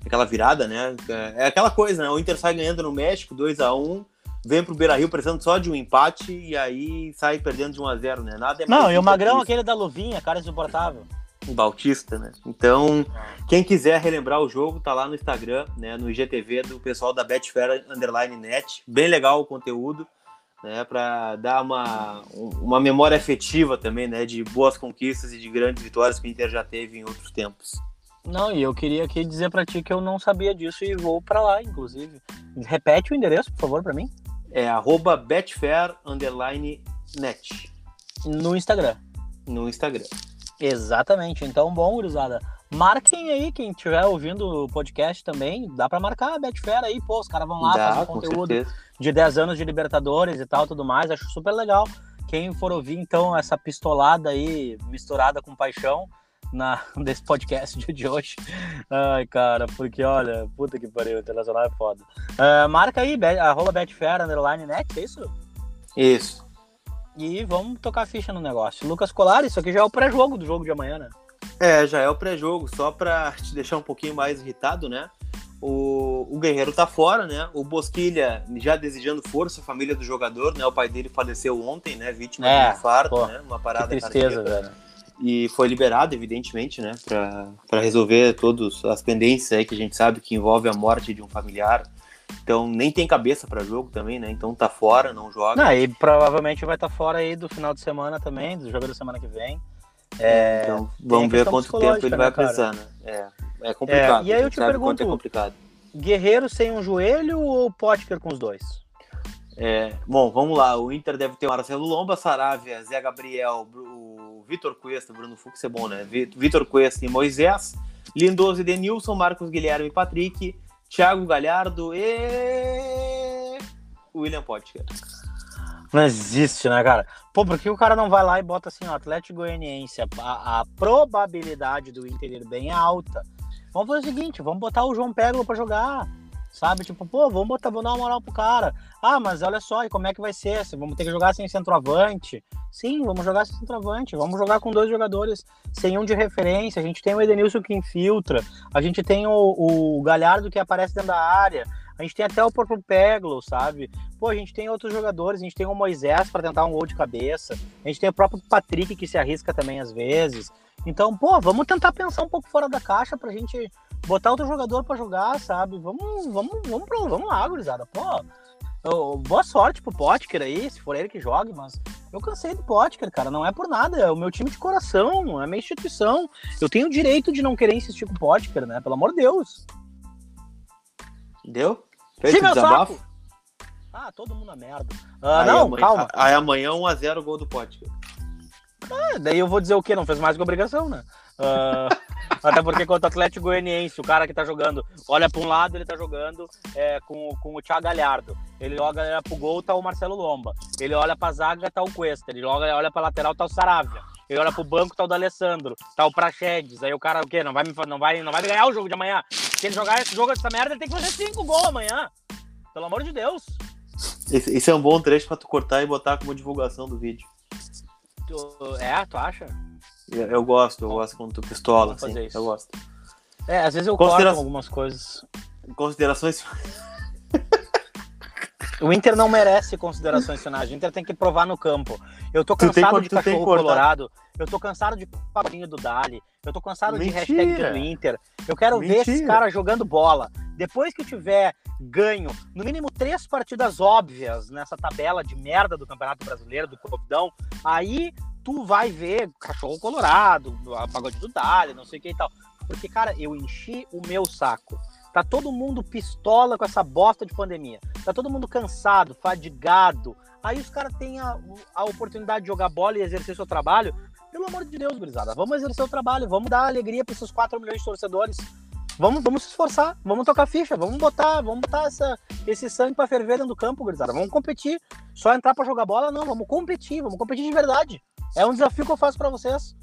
aquela virada, né, é aquela coisa, né, o Inter sai ganhando no México, 2 a 1 vem pro Beira Rio precisando só de um empate e aí sai perdendo de 1 a 0 né? Nada é mais Não, e o Magrão, que aquele da luvinha, cara insuportável. Bautista, né? Então, quem quiser relembrar o jogo, tá lá no Instagram, né, no IGTV do pessoal da Betfair Underline Net. Bem legal o conteúdo, né, para dar uma, uma memória afetiva também, né, de boas conquistas e de grandes vitórias que o Inter já teve em outros tempos. Não, e eu queria aqui dizer pra ti que eu não sabia disso e vou pra lá, inclusive. Repete o endereço, por favor, pra mim. É arroba Betfair Underline Net No Instagram. no Instagram. Exatamente. Então, bom, gurizada. Marquem aí, quem estiver ouvindo o podcast também, dá pra marcar a Betfair aí, pô, os caras vão lá Dá, fazer conteúdo certeza. de 10 anos de Libertadores e tal, tudo mais, acho super legal. Quem for ouvir, então, essa pistolada aí, misturada com paixão, na, *laughs* desse podcast de hoje. Ai, cara, porque olha, puta que pariu, o Internacional é foda. Ah, marca aí, bet, arroba Betfair, underline net, é isso? Isso. E vamos tocar ficha no negócio. Lucas Colar, isso aqui já é o pré-jogo do jogo de amanhã, né? É, já é o pré-jogo, só pra te deixar um pouquinho mais irritado, né? O, o Guerreiro tá fora, né? O Bosquilha já desejando força, a família do jogador, né? O pai dele faleceu ontem, né? Vítima É, de um infarto, pô, né? Uma Que parada tristeza, cardíaca. velho. E foi liberado, evidentemente, né? Pra, pra resolver todas as pendências aí que a gente sabe que envolve a morte de um familiar. Então nem tem cabeça pra jogo também, né? Então tá fora, não joga. Não, e provavelmente vai estar fora aí do final de semana também, do jogo da semana que vem. É, então vamos ver quanto tempo ele vai né, precisar, né? É, é complicado. É, e aí eu te quanto pergunto, é complicado. Guerreiro sem um joelho ou Potker com os dois? É, bom, vamos lá. O Inter deve ter o Marcelo Lomba, Saravia, Zé Gabriel, o Vitor Cuesta, Bruno Fux é bom, né? Vi- Vitor Cuesta e Moisés, Lindoso e Denilson, Marcos Guilherme e Patrick, Thiago Galhardo e. William Potker. Não existe, né, cara? Pô, por que o cara não vai lá e bota assim, ó, Atlético Goianiense, a, a probabilidade do Inter ir bem é alta. Vamos fazer o seguinte, vamos botar o João Pégolo pra jogar, sabe? Tipo, pô, vamos botar, vamos dar uma moral pro cara. Ah, mas olha só, e como é que vai ser? Se Vamos ter que jogar sem centroavante? Sim, vamos jogar sem centroavante. Vamos jogar com dois jogadores sem um de referência. A gente tem o Edenilson que infiltra, a gente tem o, o Galhardo que aparece dentro da área, a gente tem até o próprio Peglo, sabe? Pô, a gente tem outros jogadores, a gente tem o Moisés para tentar um gol de cabeça, a gente tem o próprio Patrick que se arrisca também às vezes. Então, pô, vamos tentar pensar um pouco fora da caixa pra gente botar outro jogador para jogar, sabe? Vamos, vamos, vamos, pro, vamos lá, gurizada. Pô, eu- boa sorte pro Potker aí, se for ele que jogue, mas eu cansei do Potker, cara. Não é por nada, é o meu time de coração, é a minha instituição. Eu tenho o direito de não querer insistir com o Potker, né? Pelo amor de Deus. Deu? Fez Sim, meu desabafo? saco! Ah, todo mundo na merda. Ah, Aí não, amanhã- calma. Aí amanhã 1x0 gol do Potker. É, daí eu vou dizer o quê? Não fez mais que obrigação, né? Ah, até porque contra o Atlético Goianiense, o cara que tá jogando, olha pra um lado, ele tá jogando é, com, com o Thiago Galhardo. Ele olha pro gol, tá o Marcelo Lomba. Ele olha pra zaga, tá o Cuesta. Ele olha, olha pra lateral, tá o Saravia. Ele olha pro banco, tá o D'Alessandro. Tá o Praxedes. Aí o cara, o quê? Não vai, me, não, vai, não vai ganhar o jogo de amanhã. Se ele jogar esse jogo, essa merda, ele tem que fazer cinco gols amanhã. Pelo amor de Deus. Esse, esse é um bom trecho pra tu cortar e botar como divulgação do vídeo. Tu- é, tu acha? Eu, gosto, eu gosto quando tu pistola, fazer assim. isso. Eu gosto. É, às vezes eu Considera- corto algumas coisas. Considerações. *laughs* O Inter não merece considerações finais. O Inter tem que provar no campo. Eu tô cansado tem, de cachorro colorado. Eu tô cansado de pagodinho do Dali. Eu tô cansado Mentira. de hashtag do Inter. Eu quero Mentira. ver esses caras jogando bola. Depois que tiver ganho, no mínimo três partidas óbvias nessa tabela de merda do Campeonato Brasileiro, do Copidão, aí tu vai ver cachorro colorado, pagode do Dali, não sei o que e tal. Porque, cara, eu enchi o meu saco. Tá todo mundo pistola com essa bosta de pandemia. Tá todo mundo cansado, fadigado. Aí os caras têm a, a oportunidade de jogar bola e exercer seu trabalho. Pelo amor de Deus, gurizada, vamos exercer o trabalho, vamos dar alegria para esses 4 milhões de torcedores. Vamos, vamos se esforçar, vamos tocar ficha, vamos botar, vamos botar essa, esse sangue para ferver dentro do campo, gurizada. Vamos competir. Só entrar para jogar bola, não, vamos competir, vamos competir de verdade. É um desafio que eu faço para vocês.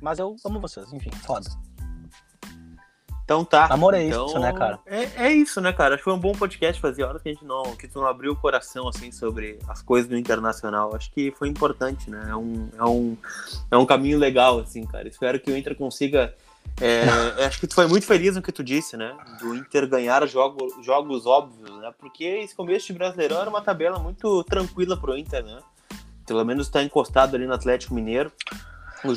Mas eu amo vocês, enfim, foda. Então tá. Amor é Então, isso, né, cara? É, é isso, né, cara? Acho que foi um bom podcast fazer horas que a gente não, que tu não abriu o coração, assim, sobre as coisas do internacional. Acho que foi importante, né? É um, é um, é um caminho legal, assim, cara. Espero que o Inter consiga. é, *laughs* acho que tu foi muito feliz no que tu disse, né? Do Inter ganhar jogo, jogos óbvios, né? Porque esse começo de Brasileirão era uma tabela muito tranquila pro Inter, né? Pelo menos tá encostado ali no Atlético Mineiro.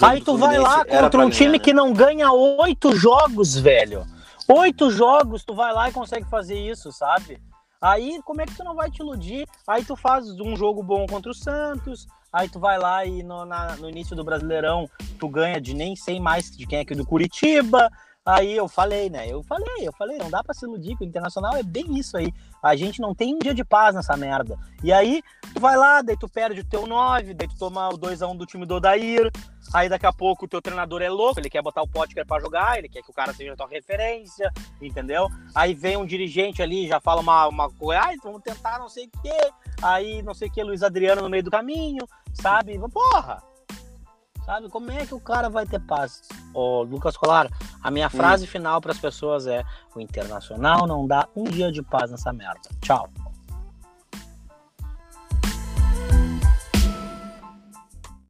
Aí tu vai lá contra um time ganhar, que não ganha oito jogos, velho. Oito jogos, tu vai lá e consegue fazer isso, sabe? Aí, como é que tu não vai te iludir? Aí tu faz um jogo bom contra o Santos, aí tu vai lá e no, na- no início do Brasileirão tu ganha de nem sei mais de quem é que do Curitiba. Aí eu falei, né? Eu falei, eu falei, não dá pra se iludir que o Internacional é bem isso aí. A gente não tem um dia de paz nessa merda. E aí, tu vai lá, daí tu perde o teu 9, daí tu toma o 2x1 do time do Odair, Aí daqui a pouco o teu treinador é louco, ele quer botar o Potker pra jogar, ele quer que o cara seja tua referência, entendeu? Aí vem um dirigente ali, já fala uma, uma coisa, ai, vamos tentar não sei o quê. Aí não sei o que, Luiz Adriano no meio do caminho, sabe? Porra! Sabe? Como é que o cara vai ter paz? Ô, Lucas Colar, a minha frase final para as pessoas é: o internacional não dá um dia de paz nessa merda. Tchau.